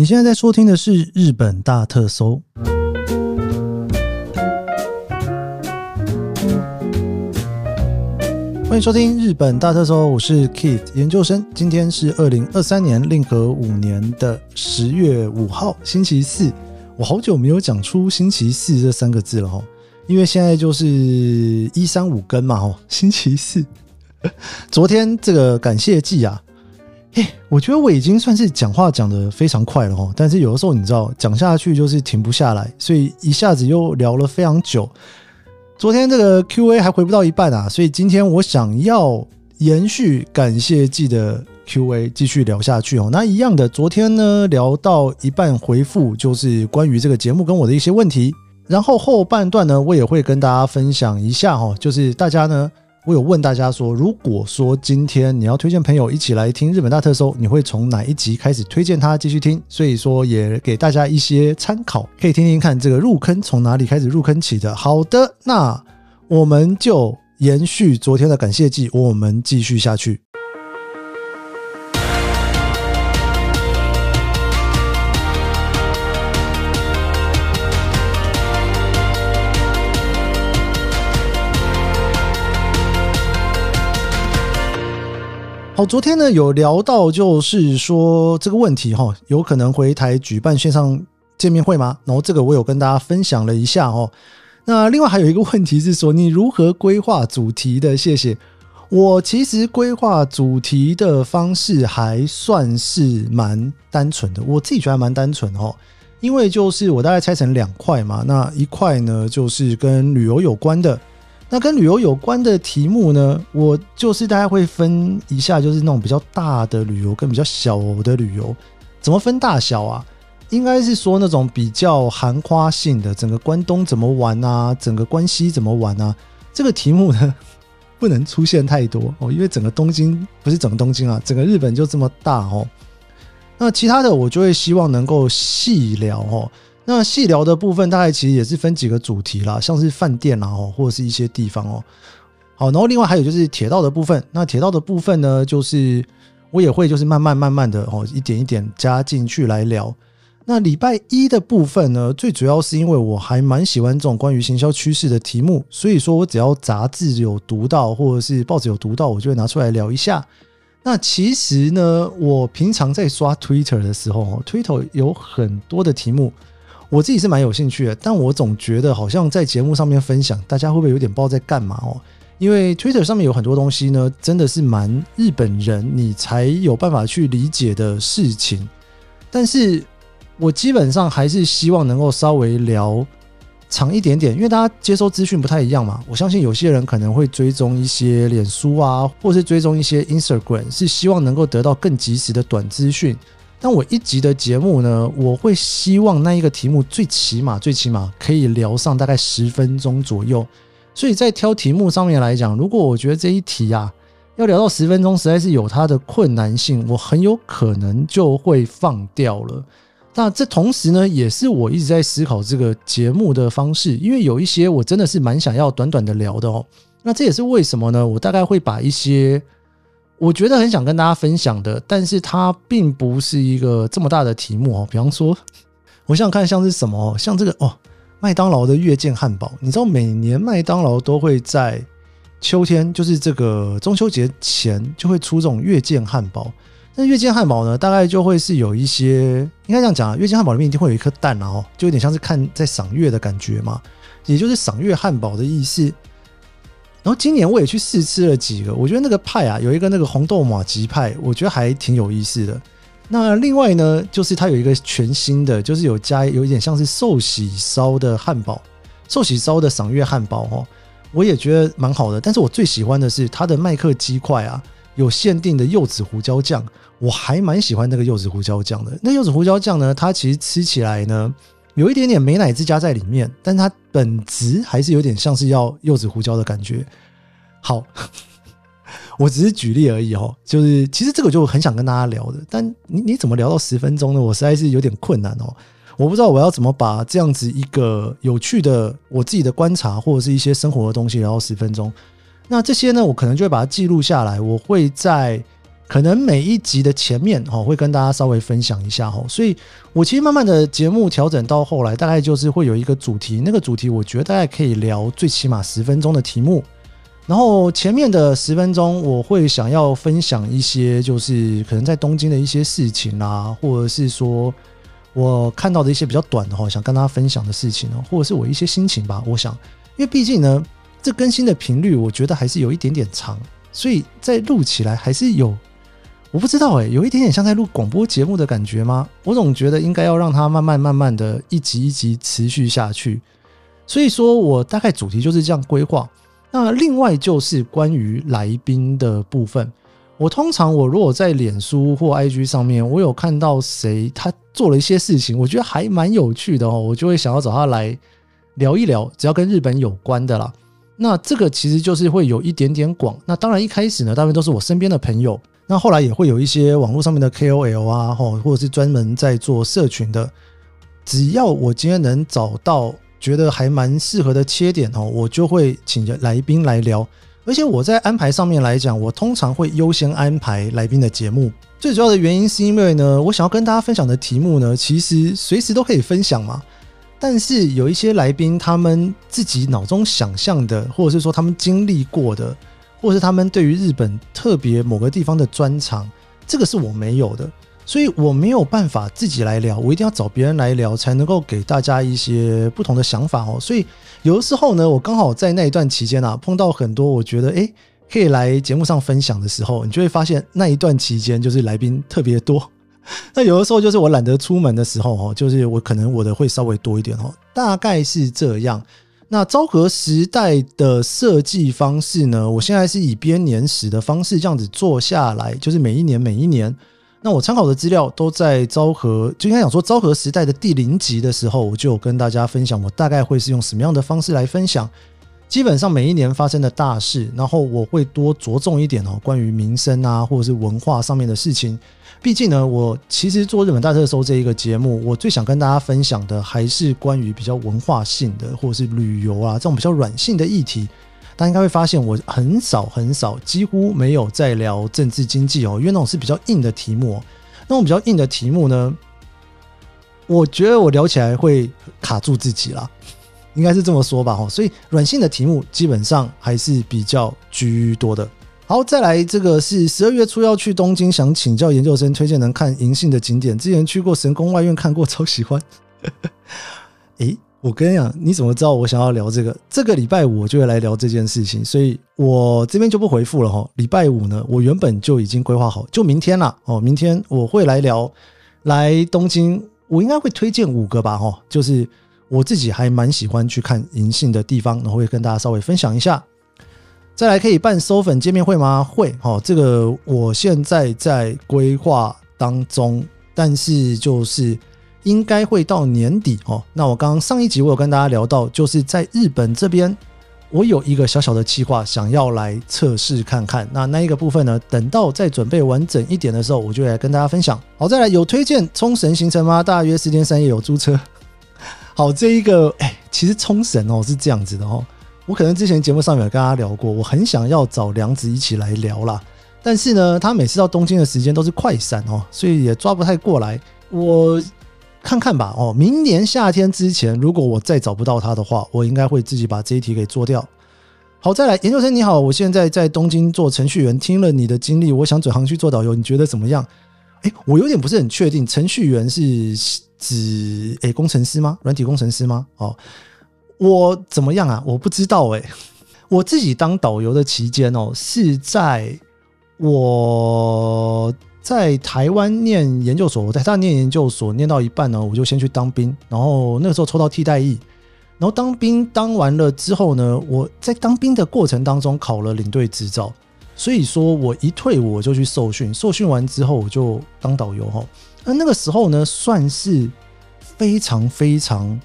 你现在在收听的是《日本大特搜》，欢迎收听《日本大特搜》，我是 Keith 研究生。今天是二零二三年令和五年的十月五号，星期四。我好久没有讲出“星期四”这三个字了哈，因为现在就是一三五更嘛哈，星期四。昨天这个感谢祭啊。嘿，我觉得我已经算是讲话讲得非常快了哈，但是有的时候你知道讲下去就是停不下来，所以一下子又聊了非常久。昨天这个 Q&A 还回不到一半啊，所以今天我想要延续感谢祭的 Q&A 继续聊下去哦。那一样的，昨天呢聊到一半回复就是关于这个节目跟我的一些问题，然后后半段呢我也会跟大家分享一下哈，就是大家呢。我有问大家说，如果说今天你要推荐朋友一起来听日本大特搜，你会从哪一集开始推荐他继续听？所以说也给大家一些参考，可以听听看这个入坑从哪里开始入坑起的。好的，那我们就延续昨天的感谢祭，我们继续下去。好，昨天呢有聊到，就是说这个问题哈，有可能回台举办线上见面会吗？然后这个我有跟大家分享了一下哦。那另外还有一个问题是说，你如何规划主题的？谢谢。我其实规划主题的方式还算是蛮单纯的，我自己觉得还蛮单纯的哦。因为就是我大概拆成两块嘛，那一块呢就是跟旅游有关的。那跟旅游有关的题目呢，我就是大概会分一下，就是那种比较大的旅游跟比较小的旅游，怎么分大小啊？应该是说那种比较含夸性的，整个关东怎么玩啊，整个关西怎么玩啊？这个题目呢，不能出现太多哦，因为整个东京不是整个东京啊，整个日本就这么大哦。那其他的我就会希望能够细聊哦。那细聊的部分大概其实也是分几个主题啦，像是饭店啦啊，或者是一些地方哦。好，然后另外还有就是铁道的部分。那铁道的部分呢，就是我也会就是慢慢慢慢的哦，一点一点加进去来聊。那礼拜一的部分呢，最主要是因为我还蛮喜欢这种关于行销趋势的题目，所以说我只要杂志有读到或者是报纸有读到，我就会拿出来聊一下。那其实呢，我平常在刷 Twitter 的时候，Twitter 有很多的题目。我自己是蛮有兴趣的，但我总觉得好像在节目上面分享，大家会不会有点不知道在干嘛哦？因为 Twitter 上面有很多东西呢，真的是蛮日本人你才有办法去理解的事情。但是我基本上还是希望能够稍微聊长一点点，因为大家接收资讯不太一样嘛。我相信有些人可能会追踪一些脸书啊，或是追踪一些 Instagram，是希望能够得到更及时的短资讯。但我一集的节目呢，我会希望那一个题目最起码最起码可以聊上大概十分钟左右。所以在挑题目上面来讲，如果我觉得这一题啊要聊到十分钟，实在是有它的困难性，我很有可能就会放掉了。那这同时呢，也是我一直在思考这个节目的方式，因为有一些我真的是蛮想要短短的聊的哦。那这也是为什么呢？我大概会把一些。我觉得很想跟大家分享的，但是它并不是一个这么大的题目哦。比方说，我想想看像是什么，像这个哦，麦当劳的月见汉堡。你知道每年麦当劳都会在秋天，就是这个中秋节前就会出这种月见汉堡。那月见汉堡呢，大概就会是有一些，应该这样讲，月见汉堡里面一定会有一颗蛋哦，就有点像是看在赏月的感觉嘛，也就是赏月汉堡的意思。然后今年我也去试吃了几个，我觉得那个派啊，有一个那个红豆马吉派，我觉得还挺有意思的。那另外呢，就是它有一个全新的，就是有加有一点像是寿喜烧的汉堡，寿喜烧的赏月汉堡哦，我也觉得蛮好的。但是我最喜欢的是它的麦克鸡块啊，有限定的柚子胡椒酱，我还蛮喜欢那个柚子胡椒酱的。那柚子胡椒酱呢，它其实吃起来呢。有一点点美乃滋加在里面，但它本质还是有点像是要柚子胡椒的感觉。好，我只是举例而已哦，就是其实这个就很想跟大家聊的，但你你怎么聊到十分钟呢？我实在是有点困难哦，我不知道我要怎么把这样子一个有趣的我自己的观察或者是一些生活的东西聊到十分钟。那这些呢，我可能就会把它记录下来，我会在可能每一集的前面哈会跟大家稍微分享一下哈，所以我其实慢慢的节目调整到后来，大概就是会有一个主题，那个主题我觉得大概可以聊最起码十分钟的题目，然后前面的十分钟我会想要分享一些就是可能在东京的一些事情啊，或者是说我看到的一些比较短的哈，想跟大家分享的事情哦，或者是我一些心情吧，我想，因为毕竟呢，这更新的频率我觉得还是有一点点长，所以在录起来还是有。我不知道哎，有一点点像在录广播节目的感觉吗？我总觉得应该要让它慢慢慢慢的一集一集持续下去。所以说我大概主题就是这样规划。那另外就是关于来宾的部分，我通常我如果在脸书或 IG 上面，我有看到谁他做了一些事情，我觉得还蛮有趣的哦，我就会想要找他来聊一聊，只要跟日本有关的啦。那这个其实就是会有一点点广。那当然一开始呢，大部分都是我身边的朋友。那后来也会有一些网络上面的 KOL 啊，吼或者是专门在做社群的，只要我今天能找到觉得还蛮适合的切点哦，我就会请来宾来聊。而且我在安排上面来讲，我通常会优先安排来宾的节目。最主要的原因是因为呢，我想要跟大家分享的题目呢，其实随时都可以分享嘛。但是有一些来宾他们自己脑中想象的，或者是说他们经历过的。或是他们对于日本特别某个地方的专长，这个是我没有的，所以我没有办法自己来聊，我一定要找别人来聊，才能够给大家一些不同的想法哦。所以有的时候呢，我刚好在那一段期间啊，碰到很多我觉得诶可以来节目上分享的时候，你就会发现那一段期间就是来宾特别多。那有的时候就是我懒得出门的时候哦，就是我可能我的会稍微多一点哦，大概是这样。那昭和时代的设计方式呢？我现在是以编年史的方式这样子做下来，就是每一年每一年。那我参考的资料都在昭和，就应该讲说昭和时代的第零集的时候，我就有跟大家分享，我大概会是用什么样的方式来分享。基本上每一年发生的大事，然后我会多着重一点哦，关于民生啊，或者是文化上面的事情。毕竟呢，我其实做日本大特搜这一个节目，我最想跟大家分享的还是关于比较文化性的，或者是旅游啊这种比较软性的议题。大家应该会发现，我很少很少，几乎没有在聊政治经济哦，因为那种是比较硬的题目。那种比较硬的题目呢，我觉得我聊起来会卡住自己啦，应该是这么说吧。哈，所以软性的题目基本上还是比较居多的。好，再来这个是十二月初要去东京，想请教研究生推荐能看银杏的景点。之前去过神宫外苑看过，超喜欢。诶，我跟你讲，你怎么知道我想要聊这个？这个礼拜五我就会来聊这件事情，所以我这边就不回复了哈。礼拜五呢，我原本就已经规划好，就明天了哦。明天我会来聊来东京，我应该会推荐五个吧哈，就是我自己还蛮喜欢去看银杏的地方，然后会跟大家稍微分享一下。再来可以办收粉见面会吗？会，哦，这个我现在在规划当中，但是就是应该会到年底哦。那我刚刚上一集我有跟大家聊到，就是在日本这边，我有一个小小的计划，想要来测试看看。那那一个部分呢，等到再准备完整一点的时候，我就来跟大家分享。好，再来有推荐冲绳行程吗？大约四天三夜有租车。好，这一个哎，其实冲绳哦是这样子的哦。我可能之前节目上面有跟大家聊过，我很想要找梁子一起来聊啦，但是呢，他每次到东京的时间都是快闪哦，所以也抓不太过来。我看看吧，哦，明年夏天之前，如果我再找不到他的话，我应该会自己把这一题给做掉。好，再来，研究生你好，我现在在东京做程序员，听了你的经历，我想转行去做导游，你觉得怎么样？诶，我有点不是很确定，程序员是指诶工程师吗？软体工程师吗？哦。我怎么样啊？我不知道哎、我自己当导游的期间哦，是在我在台湾念研究所，我在台湾念研究所念到一半呢，我就先去当兵，然后那个时候抽到替代役，然后当兵当完了之后呢，我在当兵的过程当中考了领队执照，所以说我一退伍我就去受训，受训完之后我就当导游哈。那那个时候呢，算是非常非常。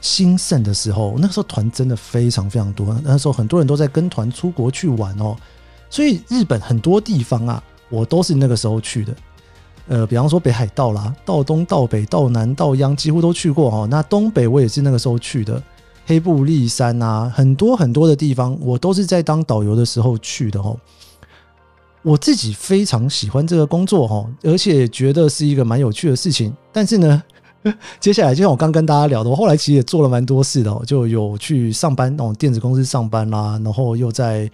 兴盛的时候，那个时候团真的非常非常多。那时候很多人都在跟团出国去玩哦，所以日本很多地方啊，我都是那个时候去的。呃，比方说北海道啦，道东、道北、道南、道央，几乎都去过哈。那东北我也是那个时候去的，黑部立山啊，很多很多的地方，我都是在当导游的时候去的哈。我自己非常喜欢这个工作哈，而且觉得是一个蛮有趣的事情。但是呢，接下来就像我刚跟大家聊的，我后来其实也做了蛮多事的，就有去上班那种电子公司上班啦，然后又在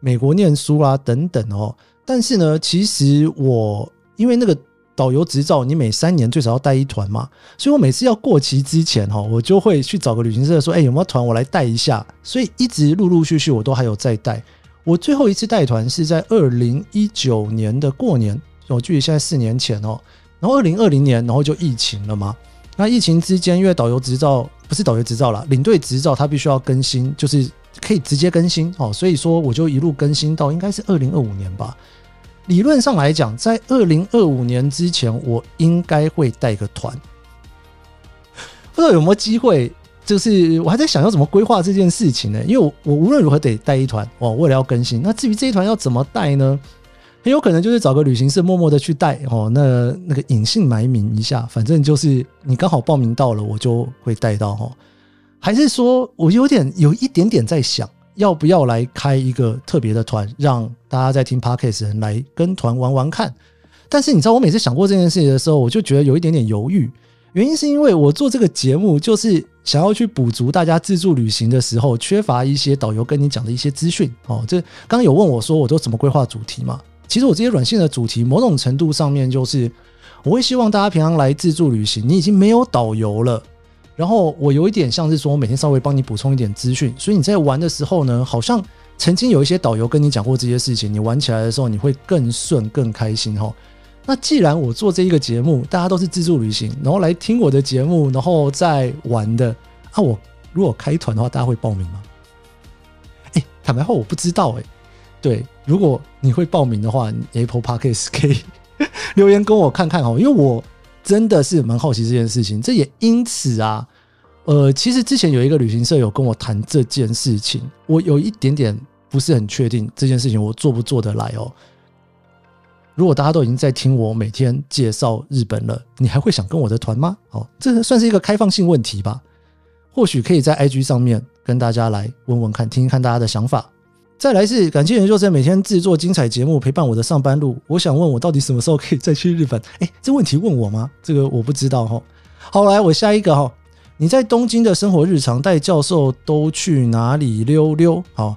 美国念书啦等等哦。但是呢，其实我因为那个。导游执照，你每三年最少要带一团嘛，所以我每次要过期之前哈，我就会去找个旅行社说，哎，有没有团我来带一下。所以一直陆陆续续我都还有在带。我最后一次带团是在二零一九年的过年，我距离现在四年前哦。然后二零二零年，然后就疫情了嘛。那疫情之间，因为导游执照不是导游执照啦，领队执照它必须要更新，就是可以直接更新哦。所以说我就一路更新到应该是二零二五年吧。理论上来讲，在二零二五年之前，我应该会带个团，不知道有没有机会。就是我还在想要怎么规划这件事情呢？因为我我无论如何得带一团哦，为了要更新。那至于这一团要怎么带呢？很有可能就是找个旅行社默默的去带哦，那那个隐姓埋名一下，反正就是你刚好报名到了，我就会带到哦。还是说我有点有一点点在想。要不要来开一个特别的团，让大家在听 Podcast 人来跟团玩玩看？但是你知道，我每次想过这件事情的时候，我就觉得有一点点犹豫。原因是因为我做这个节目，就是想要去补足大家自助旅行的时候缺乏一些导游跟你讲的一些资讯。哦，这刚刚有问我说，我都怎么规划主题嘛？其实我这些软性的主题，某种程度上面就是，我会希望大家平常来自助旅行，你已经没有导游了。然后我有一点像是说，我每天稍微帮你补充一点资讯，所以你在玩的时候呢，好像曾经有一些导游跟你讲过这些事情，你玩起来的时候你会更顺、更开心哈。那既然我做这一个节目，大家都是自助旅行，然后来听我的节目，然后再玩的，啊，我如果开团的话，大家会报名吗？哎，坦白话我不知道哎。对，如果你会报名的话，Apple Podcast 可以留言跟我看看哦，因为我。真的是蛮好奇这件事情，这也因此啊，呃，其实之前有一个旅行社有跟我谈这件事情，我有一点点不是很确定这件事情我做不做得来哦。如果大家都已经在听我每天介绍日本了，你还会想跟我的团吗？哦，这算是一个开放性问题吧，或许可以在 IG 上面跟大家来问问看，听听看大家的想法。再来是感谢研究生每天制作精彩节目陪伴我的上班路。我想问我到底什么时候可以再去日本？哎，这问题问我吗？这个我不知道哈。好，来我下一个哈。你在东京的生活日常带教授都去哪里溜溜？好，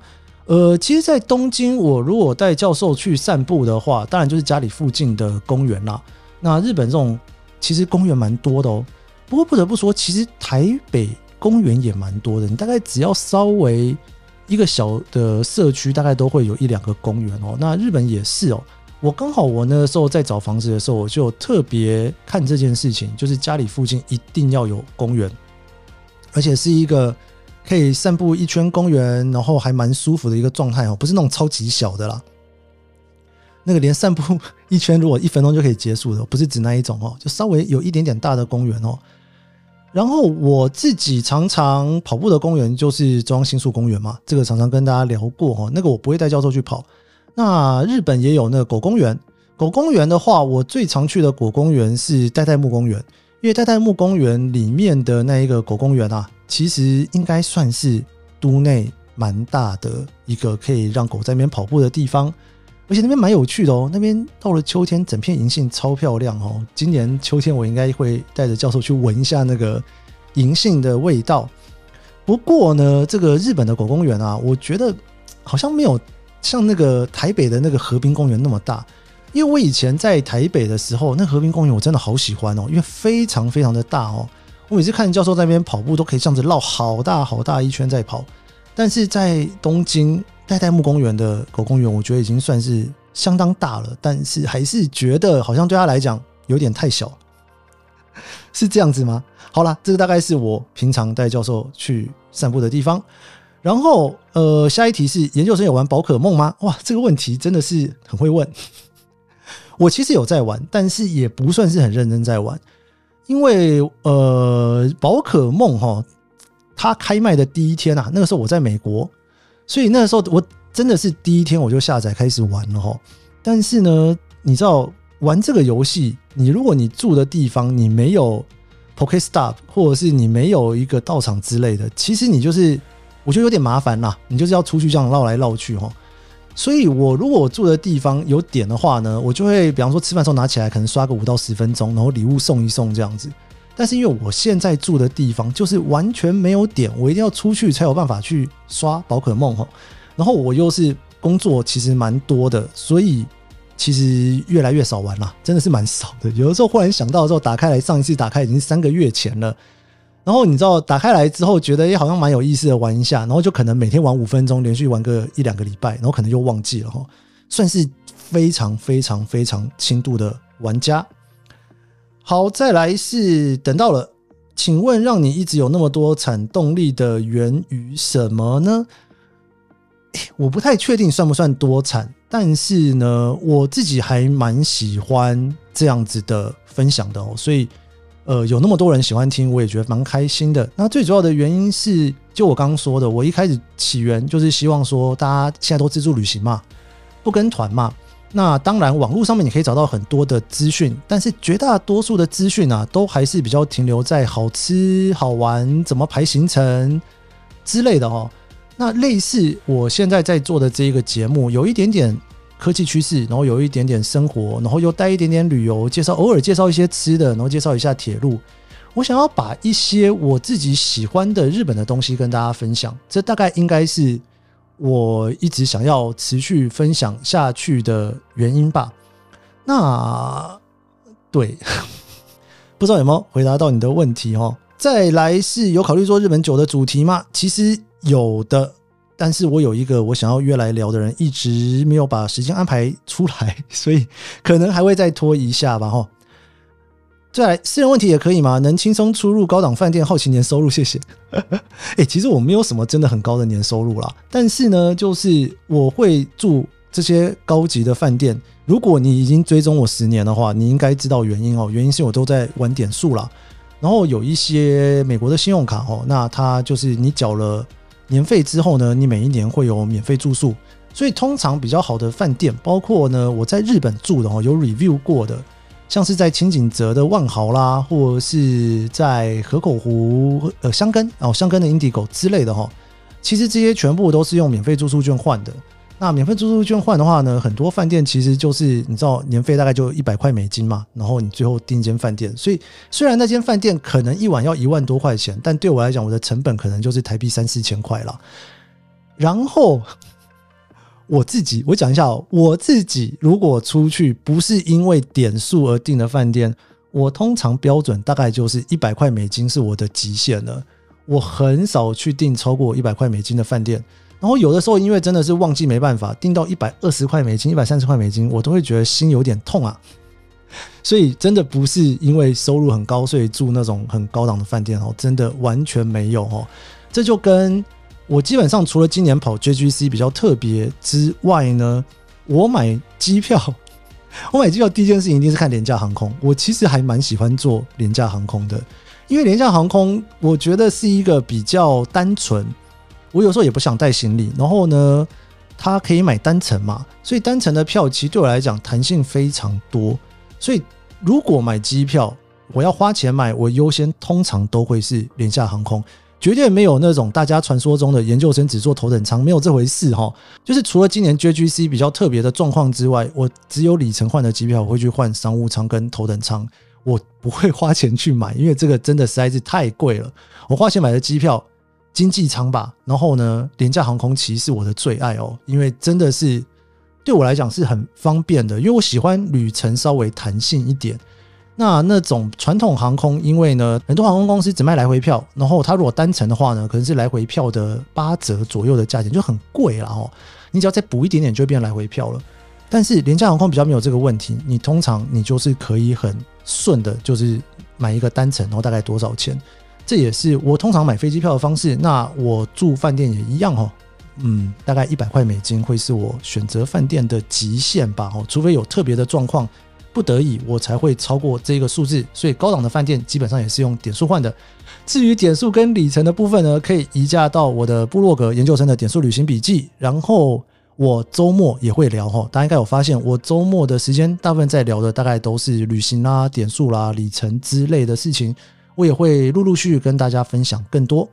呃，其实，在东京我如果带教授去散步的话，当然就是家里附近的公园啦。那日本这种其实公园蛮多的哦。不过不得不说，其实台北公园也蛮多的。你大概只要稍微。一个小的社区大概都会有一两个公园哦，那日本也是哦。我刚好我那时候在找房子的时候，我就特别看这件事情，就是家里附近一定要有公园，而且是一个可以散步一圈公园，然后还蛮舒服的一个状态哦，不是那种超级小的啦。那个连散步一圈如果一分钟就可以结束的，不是指那一种哦，就稍微有一点点大的公园哦。然后我自己常常跑步的公园就是中央新宿公园嘛，这个常常跟大家聊过哈。那个我不会带教授去跑。那日本也有那个狗公园，狗公园的话，我最常去的狗公园是代代木公园，因为代代木公园里面的那一个狗公园啊，其实应该算是都内蛮大的一个可以让狗在那边跑步的地方。而且那边蛮有趣的哦，那边到了秋天，整片银杏超漂亮哦。今年秋天我应该会带着教授去闻一下那个银杏的味道。不过呢，这个日本的狗公园啊，我觉得好像没有像那个台北的那个河滨公园那么大。因为我以前在台北的时候，那河滨公园我真的好喜欢哦，因为非常非常的大哦。我每次看教授在那边跑步，都可以这样子绕好大好大一圈在跑。但是在东京。代代木公园的狗公园，我觉得已经算是相当大了，但是还是觉得好像对他来讲有点太小，是这样子吗？好啦，这个大概是我平常带教授去散步的地方。然后，呃，下一题是研究生有玩宝可梦吗？哇，这个问题真的是很会问。我其实有在玩，但是也不算是很认真在玩，因为呃，宝可梦哈，它开卖的第一天啊，那个时候我在美国。所以那时候我真的是第一天我就下载开始玩了哈，但是呢，你知道玩这个游戏，你如果你住的地方你没有 Pokestop，或者是你没有一个道场之类的，其实你就是我觉得有点麻烦啦，你就是要出去这样绕来绕去哈。所以我如果我住的地方有点的话呢，我就会比方说吃饭时候拿起来，可能刷个五到十分钟，然后礼物送一送这样子。但是因为我现在住的地方就是完全没有点，我一定要出去才有办法去刷宝可梦哈。然后我又是工作其实蛮多的，所以其实越来越少玩了，真的是蛮少的。有的时候忽然想到的时候，打开来，上一次打开已经三个月前了。然后你知道打开来之后，觉得也好像蛮有意思的，玩一下，然后就可能每天玩五分钟，连续玩个一两个礼拜，然后可能又忘记了哈。算是非常非常非常轻度的玩家。好，再来是等到了，请问让你一直有那么多产动力的源于什么呢？我不太确定算不算多产，但是呢，我自己还蛮喜欢这样子的分享的哦，所以。呃，有那么多人喜欢听，我也觉得蛮开心的。那最主要的原因是，就我刚刚说的，我一开始起源就是希望说，大家现在都自助旅行嘛，不跟团嘛。那当然，网络上面你可以找到很多的资讯，但是绝大多数的资讯啊，都还是比较停留在好吃、好玩、怎么排行程之类的哦。那类似我现在在做的这一个节目，有一点点。科技趋势，然后有一点点生活，然后又带一点点旅游介绍，偶尔介绍一些吃的，然后介绍一下铁路。我想要把一些我自己喜欢的日本的东西跟大家分享，这大概应该是我一直想要持续分享下去的原因吧。那对，不知道有没有回答到你的问题哦？再来是有考虑做日本酒的主题吗？其实有的。但是我有一个我想要约来聊的人，一直没有把时间安排出来，所以可能还会再拖一下吧，哈。再来，私人问题也可以吗？能轻松出入高档饭店，好奇年收入，谢谢。哎，其实我没有什么真的很高的年收入啦，但是呢，就是我会住这些高级的饭店。如果你已经追踪我十年的话，你应该知道原因哦。原因是我都在玩点数啦，然后有一些美国的信用卡哦，那它就是你缴了。年费之后呢，你每一年会有免费住宿，所以通常比较好的饭店，包括呢我在日本住的哦，有 review 过的，像是在清景泽的万豪啦，或者是在河口湖呃箱根哦箱根的 Indigo 之类的哈，其实这些全部都是用免费住宿券换的。那免费住宿券换的话呢，很多饭店其实就是你知道年费大概就一百块美金嘛，然后你最后订一间饭店，所以虽然那间饭店可能一晚要一万多块钱，但对我来讲，我的成本可能就是台币三四千块了。然后我自己我讲一下哦，我自己如果出去不是因为点数而订的饭店，我通常标准大概就是一百块美金是我的极限了，我很少去订超过一百块美金的饭店。然后有的时候，因为真的是忘记没办法订到一百二十块美金、一百三十块美金，我都会觉得心有点痛啊。所以真的不是因为收入很高，所以住那种很高档的饭店哦，真的完全没有哦。这就跟我基本上除了今年跑 JGC 比较特别之外呢，我买机票，我买机票第一件事情一定是看廉价航空。我其实还蛮喜欢坐廉价航空的，因为廉价航空我觉得是一个比较单纯。我有时候也不想带行李，然后呢，它可以买单程嘛，所以单程的票其实对我来讲弹性非常多。所以如果买机票，我要花钱买，我优先通常都会是廉价航空，绝对没有那种大家传说中的研究生只坐头等舱，没有这回事哈。就是除了今年 JGC 比较特别的状况之外，我只有里程换的机票，我会去换商务舱跟头等舱，我不会花钱去买，因为这个真的实在是太贵了。我花钱买的机票。经济舱吧，然后呢，廉价航空其实是我的最爱哦，因为真的是对我来讲是很方便的，因为我喜欢旅程稍微弹性一点。那那种传统航空，因为呢，很多航空公司只卖来回票，然后它如果单程的话呢，可能是来回票的八折左右的价钱，就很贵了哦。你只要再补一点点，就变来回票了。但是廉价航空比较没有这个问题，你通常你就是可以很顺的，就是买一个单程，然后大概多少钱？这也是我通常买飞机票的方式。那我住饭店也一样哦，嗯，大概一百块美金会是我选择饭店的极限吧哦，除非有特别的状况，不得已我才会超过这个数字。所以高档的饭店基本上也是用点数换的。至于点数跟里程的部分呢，可以移驾到我的部落格研究生的点数旅行笔记。然后我周末也会聊哈，大家应该有发现，我周末的时间大部分在聊的大概都是旅行啦、点数啦、里程之类的事情。我也会陆陆续续跟大家分享更多。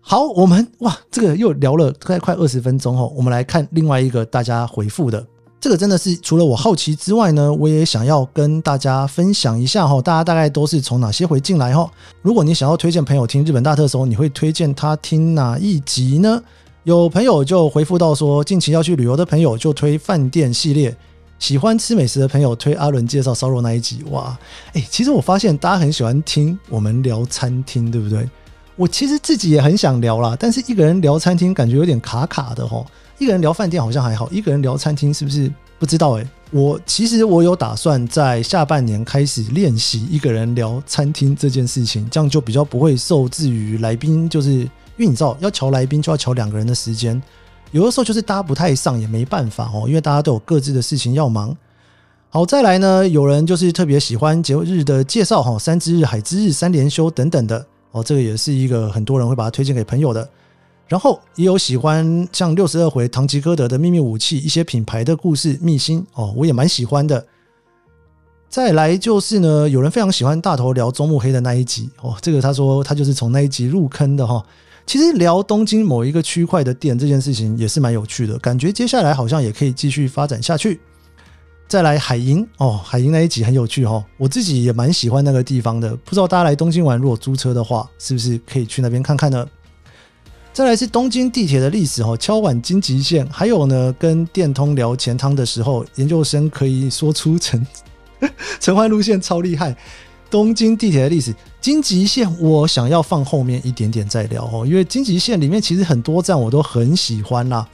好，我们哇，这个又聊了大概快二十分钟哦。我们来看另外一个大家回复的，这个真的是除了我好奇之外呢，我也想要跟大家分享一下哈。大家大概都是从哪些回进来哈？如果你想要推荐朋友听日本大特搜，你会推荐他听哪一集呢？有朋友就回复到说，近期要去旅游的朋友就推饭店系列，喜欢吃美食的朋友推阿伦介绍烧肉那一集。哇，诶，其实我发现大家很喜欢听我们聊餐厅，对不对？我其实自己也很想聊啦，但是一个人聊餐厅感觉有点卡卡的齁。一个人聊饭店好像还好，一个人聊餐厅是不是不知道诶、我其实我有打算在下半年开始练习一个人聊餐厅这件事情，这样就比较不会受制于来宾，就是因为你知道要乔来宾就要乔两个人的时间，有的时候就是搭不太上也没办法哦，因为大家都有各自的事情要忙。好，再来呢，有人就是特别喜欢节日的介绍哈，三之日、海之日、三连休等等的。哦，这个也是一个很多人会把它推荐给朋友的，然后也有喜欢像六十二回唐吉诃德的秘密武器，一些品牌的故事秘辛哦，我也蛮喜欢的。再来就是呢，有人非常喜欢大头聊中目黑的那一集哦，这个他说他就是从那一集入坑的哈。其实聊东京某一个区块的店这件事情也是蛮有趣的，感觉接下来好像也可以继续发展下去。再来海银哦，海银那一集很有趣哦，我自己也蛮喜欢那个地方的。不知道大家来东京玩，如果租车的话，是不是可以去那边看看呢？再来是东京地铁的历史哦，敲碗京急线，还有呢，跟电通聊钱汤的时候，研究生可以说出城城环路线超厉害。东京地铁的历史，京急线我想要放后面一点点再聊哦，因为京急线里面其实很多站我都很喜欢啦。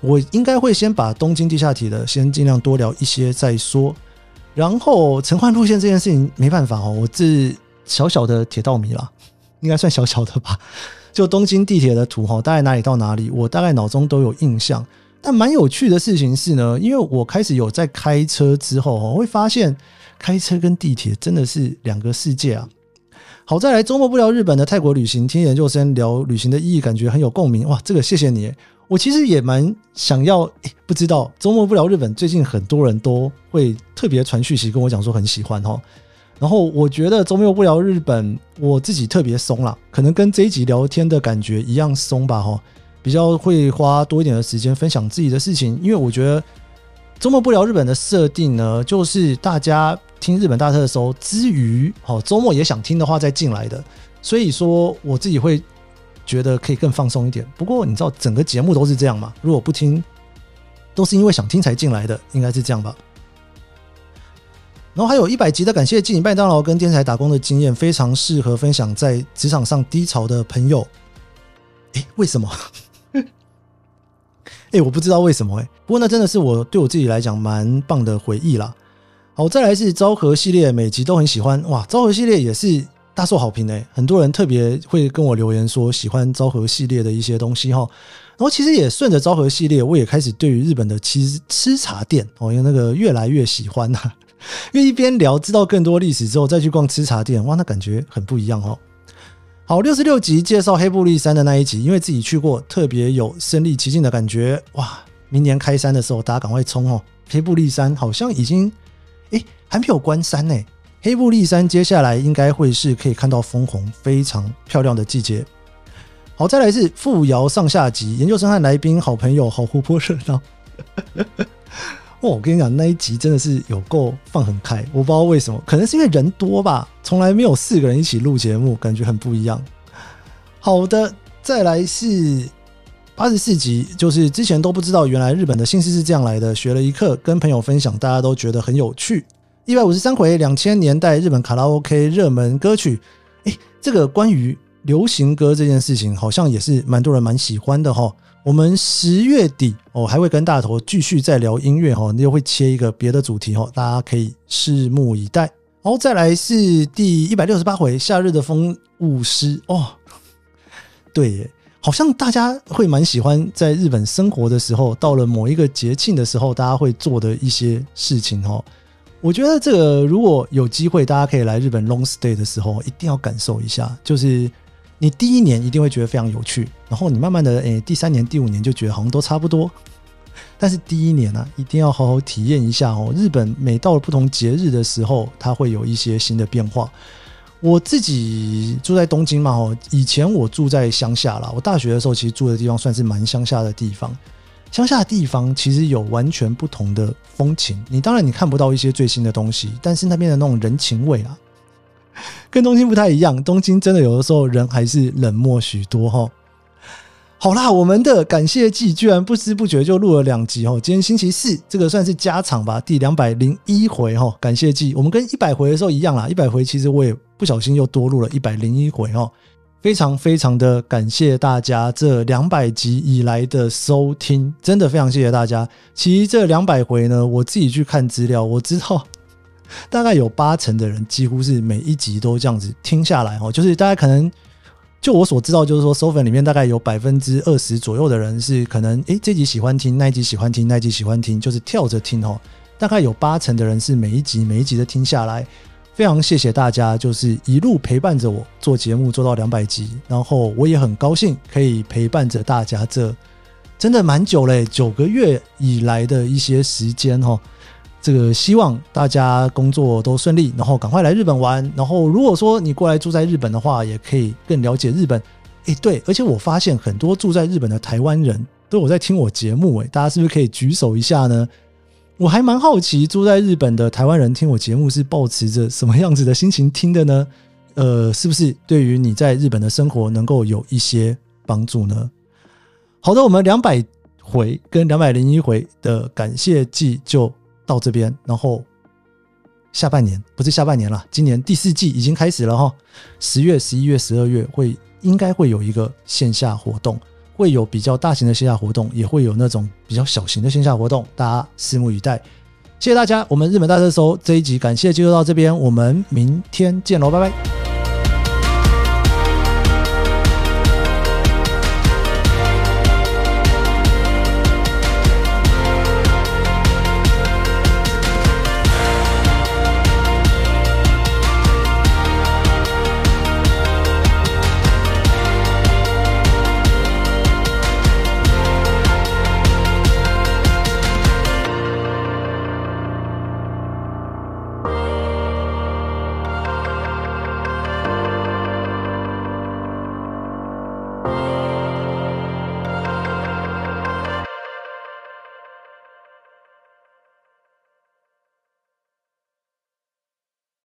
我应该会先把东京地下铁的先尽量多聊一些再说，然后城环路线这件事情没办法哦，我是小小的铁道迷啦，应该算小小的吧。就东京地铁的图哈，大概哪里到哪里，我大概脑中都有印象。但蛮有趣的事情是呢，因为我开始有在开车之后，我会发现开车跟地铁真的是两个世界啊。好，再来周末不聊日本的泰国旅行，听研究生聊旅行的意义，感觉很有共鸣哇！这个谢谢你。我其实也蛮想要，不知道周末不聊日本，最近很多人都会特别传讯息跟我讲说很喜欢哈。然后我觉得周末不聊日本，我自己特别松啦，可能跟这一集聊天的感觉一样松吧哈，比较会花多一点的时间分享自己的事情，因为我觉得周末不聊日本的设定呢，就是大家听日本大特的时候之余，好周末也想听的话再进来的，所以说我自己会。觉得可以更放松一点，不过你知道整个节目都是这样嘛？如果不听，都是因为想听才进来的，应该是这样吧。然后还有一百集的感谢祭，麦当劳跟电视台打工的经验，非常适合分享在职场上低潮的朋友。诶，为什么？诶，我不知道为什么诶，不过那真的是我对我自己来讲蛮棒的回忆啦。好，再来是昭和系列，每集都很喜欢哇！昭和系列也是。大受好评诶，很多人特别会跟我留言说喜欢昭和系列的一些东西哈。然后其实也顺着昭和系列，我也开始对于日本的其实吃茶店哦，因为那个越来越喜欢呐。因为一边聊，知道更多历史之后，再去逛吃茶店，哇，那感觉很不一样哦。好，六十六集介绍黑布利山的那一集，因为自己去过，特别有身历其境的感觉。哇，明年开山的时候，大家赶快冲哦！黑布利山好像已经诶还没有关山呢。黑布利山接下来应该会是可以看到枫红非常漂亮的季节。好，再来是富瑶上下集，研究生和来宾好朋友好活泼热闹。我跟你讲那一集真的是有够放很开，我不知道为什么，可能是因为人多吧，从来没有四个人一起录节目，感觉很不一样。好的，再来是八十四集，就是之前都不知道原来日本的姓氏是这样来的，学了一课，跟朋友分享，大家都觉得很有趣。一百五十三回，两千年代日本卡拉 OK 热门歌曲，诶，这个关于流行歌这件事情，好像也是蛮多人蛮喜欢的哈。我们十月底哦，还会跟大头继续再聊音乐哈，又会切一个别的主题哈，大家可以拭目以待。然后，再来是第一百六十八回，夏日的风物诗哦，对耶，好像大家会蛮喜欢在日本生活的时候，到了某一个节庆的时候，大家会做的一些事情哈。我觉得这个如果有机会，大家可以来日本 long stay 的时候，一定要感受一下。就是你第一年一定会觉得非常有趣，然后你慢慢的，诶，第三年、第五年就觉得好像都差不多。但是第一年呢、啊，一定要好好体验一下哦。日本每到了不同节日的时候，它会有一些新的变化。我自己住在东京嘛，哦，以前我住在乡下啦。我大学的时候其实住的地方算是蛮乡下的地方。乡下的地方其实有完全不同的风情。你当然你看不到一些最新的东西，但是那边的那种人情味啊，跟东京不太一样。东京真的有的时候人还是冷漠许多哈。好啦，我们的感谢祭居然不知不觉就录了两集哦。今天星期四，这个算是加场吧，第两百零一回哈。感谢祭，我们跟一百回的时候一样啦。一百回其实我也不小心又多录了一百零一回哦。非常非常的感谢大家这两百集以来的收听，真的非常谢谢大家。其实这两百回呢，我自己去看资料，我知道大概有八成的人几乎是每一集都这样子听下来哦，就是大家可能。就我所知道，就是说，收粉里面大概有百分之二十左右的人是可能，诶，这集喜欢听，那一集喜欢听，那一集喜欢听，就是跳着听哦。大概有八成的人是每一集每一集的听下来，非常谢谢大家，就是一路陪伴着我做节目做到两百集，然后我也很高兴可以陪伴着大家，这真的蛮久嘞，九个月以来的一些时间哈。这个希望大家工作都顺利，然后赶快来日本玩。然后如果说你过来住在日本的话，也可以更了解日本。诶，对，而且我发现很多住在日本的台湾人都有在听我节目，诶，大家是不是可以举手一下呢？我还蛮好奇，住在日本的台湾人听我节目是抱持着什么样子的心情听的呢？呃，是不是对于你在日本的生活能够有一些帮助呢？好的，我们两百回跟两百零一回的感谢祭就。到这边，然后下半年不是下半年了，今年第四季已经开始了哈。十月、十一月、十二月会应该会有一个线下活动，会有比较大型的线下活动，也会有那种比较小型的线下活动，大家拭目以待。谢谢大家，我们日本大热搜这一集感谢就到这边，我们明天见喽，拜拜。